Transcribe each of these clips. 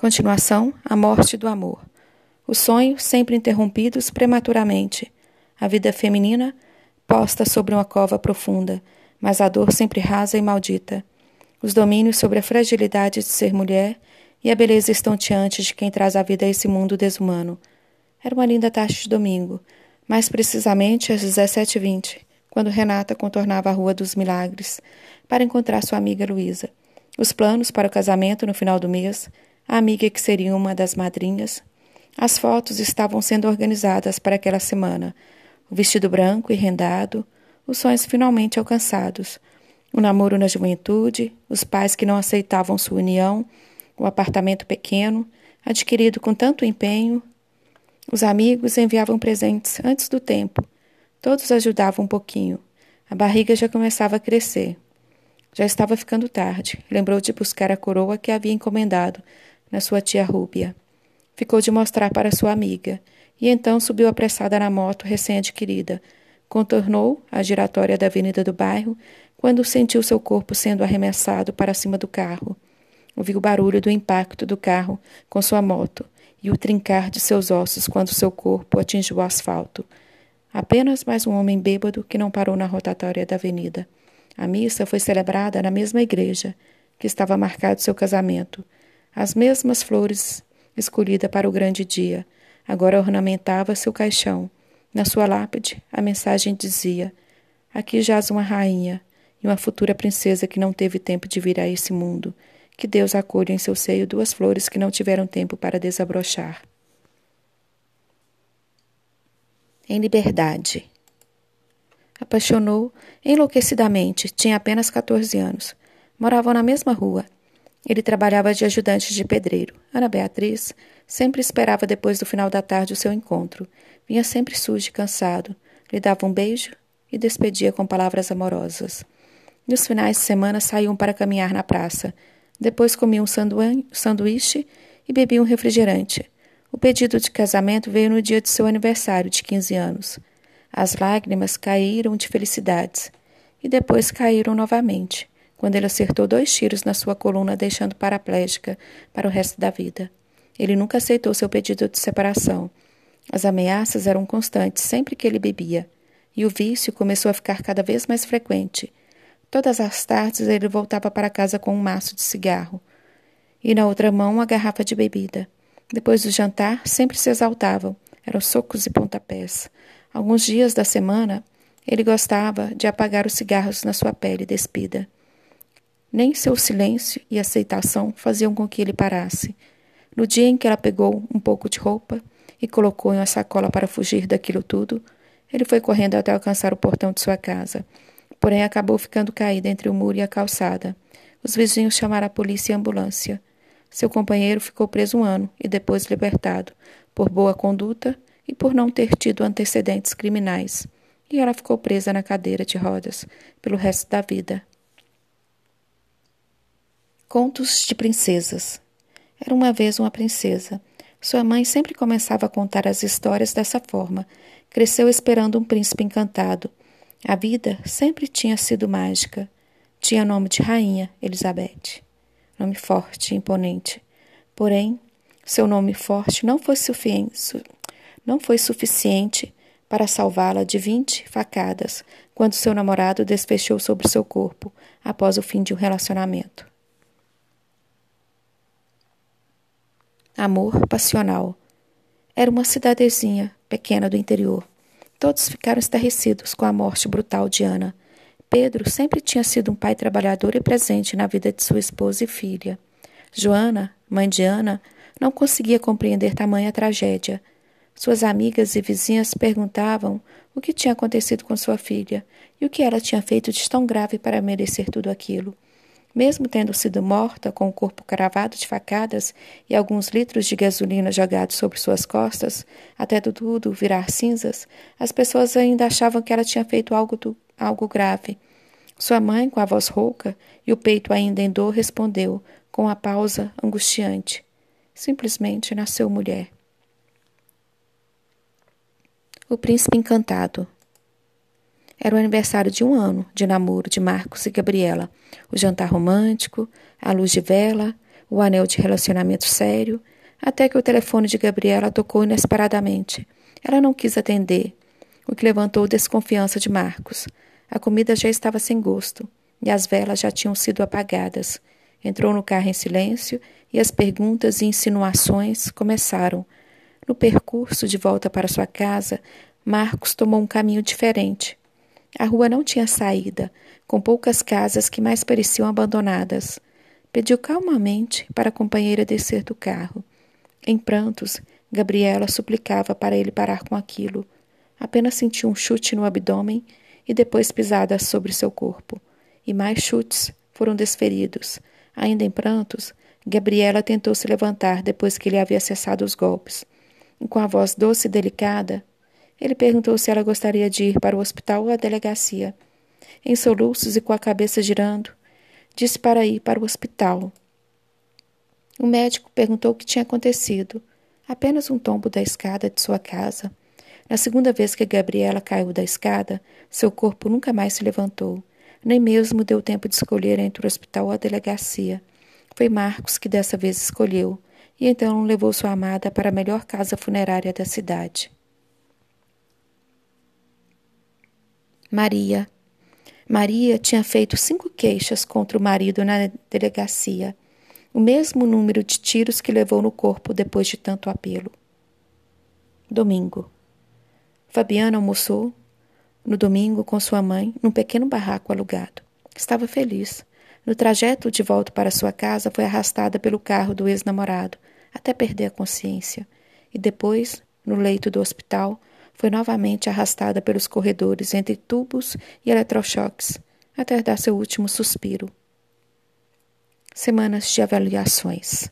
Continuação: A morte do amor. Os sonhos sempre interrompidos prematuramente. A vida feminina posta sobre uma cova profunda, mas a dor sempre rasa e maldita. Os domínios sobre a fragilidade de ser mulher e a beleza estonteante de quem traz a vida a esse mundo desumano. Era uma linda tarde de domingo, mais precisamente às 17h20, quando Renata contornava a Rua dos Milagres para encontrar sua amiga Luísa. Os planos para o casamento no final do mês, a amiga que seria uma das madrinhas. As fotos estavam sendo organizadas para aquela semana. O vestido branco e rendado, os sonhos finalmente alcançados. O namoro na juventude, os pais que não aceitavam sua união, o apartamento pequeno, adquirido com tanto empenho. Os amigos enviavam presentes antes do tempo. Todos ajudavam um pouquinho. A barriga já começava a crescer. Já estava ficando tarde. Lembrou de buscar a coroa que havia encomendado na sua tia Rúbia. Ficou de mostrar para sua amiga, e então subiu apressada na moto recém-adquirida. Contornou a giratória da avenida do bairro quando sentiu seu corpo sendo arremessado para cima do carro. Ouviu o barulho do impacto do carro com sua moto e o trincar de seus ossos quando seu corpo atingiu o asfalto. Apenas mais um homem bêbado que não parou na rotatória da avenida. A missa foi celebrada na mesma igreja que estava marcado seu casamento. As mesmas flores escolhidas para o grande dia agora ornamentava seu caixão. Na sua lápide, a mensagem dizia: Aqui jaz uma rainha e uma futura princesa que não teve tempo de vir a esse mundo. Que Deus acolha em seu seio duas flores que não tiveram tempo para desabrochar. Em liberdade. Apaixonou enlouquecidamente. Tinha apenas 14 anos. Moravam na mesma rua. Ele trabalhava de ajudante de pedreiro. Ana Beatriz sempre esperava depois do final da tarde o seu encontro. Vinha sempre sujo e cansado. Lhe dava um beijo e despedia com palavras amorosas. Nos finais de semana saíam para caminhar na praça. Depois comiam um sanduíche e bebiam um refrigerante. O pedido de casamento veio no dia de seu aniversário de 15 anos. As lágrimas caíram de felicidades e depois caíram novamente, quando ele acertou dois tiros na sua coluna, deixando paraplégica para o resto da vida. Ele nunca aceitou seu pedido de separação. As ameaças eram constantes sempre que ele bebia, e o vício começou a ficar cada vez mais frequente. Todas as tardes ele voltava para casa com um maço de cigarro e na outra mão uma garrafa de bebida. Depois do jantar, sempre se exaltavam. Eram socos e pontapés. Alguns dias da semana, ele gostava de apagar os cigarros na sua pele despida. Nem seu silêncio e aceitação faziam com que ele parasse. No dia em que ela pegou um pouco de roupa e colocou em uma sacola para fugir daquilo tudo, ele foi correndo até alcançar o portão de sua casa. Porém, acabou ficando caído entre o muro e a calçada. Os vizinhos chamaram a polícia e a ambulância. Seu companheiro ficou preso um ano e depois libertado, por boa conduta e por não ter tido antecedentes criminais, e ela ficou presa na cadeira de rodas pelo resto da vida. Contos de princesas. Era uma vez uma princesa. Sua mãe sempre começava a contar as histórias dessa forma. Cresceu esperando um príncipe encantado. A vida sempre tinha sido mágica. Tinha nome de rainha, Elizabeth. Nome forte, imponente. Porém, seu nome forte não foi não foi suficiente para salvá-la de vinte facadas quando seu namorado desfechou sobre seu corpo após o fim de um relacionamento. Amor passional. Era uma cidadezinha pequena do interior. Todos ficaram estarrecidos com a morte brutal de Ana. Pedro sempre tinha sido um pai trabalhador e presente na vida de sua esposa e filha. Joana, mãe de Ana, não conseguia compreender tamanha tragédia suas amigas e vizinhas perguntavam o que tinha acontecido com sua filha e o que ela tinha feito de tão grave para merecer tudo aquilo. Mesmo tendo sido morta, com o corpo cravado de facadas e alguns litros de gasolina jogados sobre suas costas, até tudo virar cinzas, as pessoas ainda achavam que ela tinha feito algo, do, algo grave. Sua mãe, com a voz rouca e o peito ainda em dor, respondeu, com a pausa angustiante: Simplesmente nasceu mulher. O Príncipe Encantado. Era o aniversário de um ano de namoro de Marcos e Gabriela. O jantar romântico, a luz de vela, o anel de relacionamento sério, até que o telefone de Gabriela tocou inesperadamente. Ela não quis atender, o que levantou desconfiança de Marcos. A comida já estava sem gosto e as velas já tinham sido apagadas. Entrou no carro em silêncio e as perguntas e insinuações começaram. No percurso de volta para sua casa, Marcos tomou um caminho diferente. A rua não tinha saída, com poucas casas que mais pareciam abandonadas. Pediu calmamente para a companheira descer do carro. Em prantos, Gabriela suplicava para ele parar com aquilo. Apenas sentiu um chute no abdômen e depois pisadas sobre seu corpo. E mais chutes foram desferidos. Ainda em prantos, Gabriela tentou se levantar depois que ele havia cessado os golpes. E com a voz doce e delicada, ele perguntou se ela gostaria de ir para o hospital ou a delegacia. Em soluços e com a cabeça girando, disse para ir para o hospital. O médico perguntou o que tinha acontecido. Apenas um tombo da escada de sua casa. Na segunda vez que Gabriela caiu da escada, seu corpo nunca mais se levantou. Nem mesmo deu tempo de escolher entre o hospital ou a delegacia. Foi Marcos que dessa vez escolheu, e então levou sua amada para a melhor casa funerária da cidade. Maria. Maria tinha feito cinco queixas contra o marido na delegacia, o mesmo número de tiros que levou no corpo depois de tanto apelo. Domingo. Fabiana almoçou no domingo com sua mãe num pequeno barraco alugado. Estava feliz. No trajeto de volta para sua casa, foi arrastada pelo carro do ex-namorado, até perder a consciência. E depois, no leito do hospital, foi novamente arrastada pelos corredores entre tubos e eletrochoques, até dar seu último suspiro. Semanas de avaliações.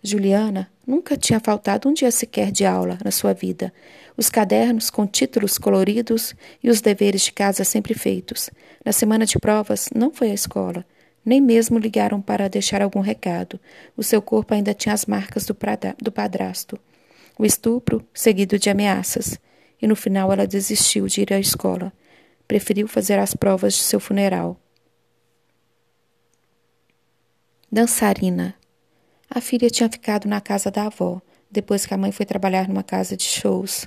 Juliana nunca tinha faltado um dia sequer de aula na sua vida. Os cadernos com títulos coloridos e os deveres de casa sempre feitos. Na semana de provas, não foi à escola. Nem mesmo ligaram para deixar algum recado. O seu corpo ainda tinha as marcas do, do padrasto o estupro seguido de ameaças, e no final ela desistiu de ir à escola. Preferiu fazer as provas de seu funeral. Dançarina. A filha tinha ficado na casa da avó, depois que a mãe foi trabalhar numa casa de shows.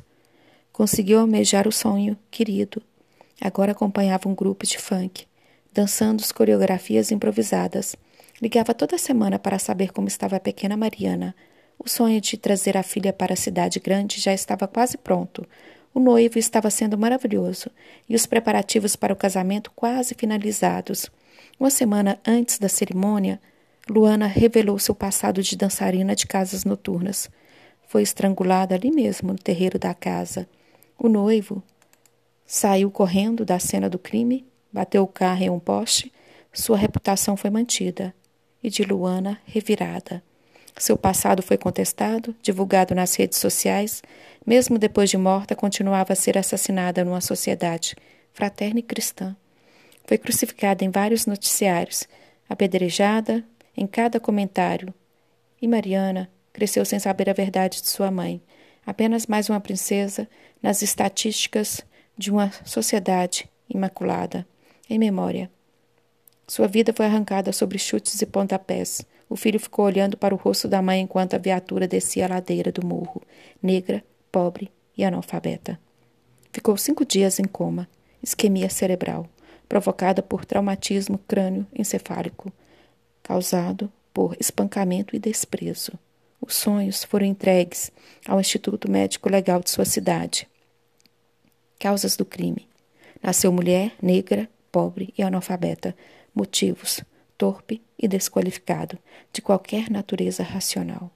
Conseguiu almejar o sonho querido. Agora acompanhava um grupo de funk, dançando as coreografias improvisadas. Ligava toda semana para saber como estava a pequena Mariana, o sonho de trazer a filha para a cidade grande já estava quase pronto. O noivo estava sendo maravilhoso e os preparativos para o casamento quase finalizados. Uma semana antes da cerimônia, Luana revelou seu passado de dançarina de casas noturnas. Foi estrangulada ali mesmo, no terreiro da casa. O noivo saiu correndo da cena do crime, bateu o carro em um poste. Sua reputação foi mantida e de Luana revirada. Seu passado foi contestado, divulgado nas redes sociais. Mesmo depois de morta, continuava a ser assassinada numa sociedade fraterna e cristã. Foi crucificada em vários noticiários, apedrejada em cada comentário. E Mariana cresceu sem saber a verdade de sua mãe, apenas mais uma princesa nas estatísticas de uma sociedade imaculada. Em memória. Sua vida foi arrancada sobre chutes e pontapés. O filho ficou olhando para o rosto da mãe enquanto a viatura descia a ladeira do morro, negra, pobre e analfabeta. Ficou cinco dias em coma, isquemia cerebral, provocada por traumatismo crânio-encefálico, causado por espancamento e desprezo. Os sonhos foram entregues ao Instituto Médico Legal de sua cidade. Causas do crime. Nasceu mulher, negra, pobre e analfabeta. Motivos: torpe e desqualificado de qualquer natureza racional.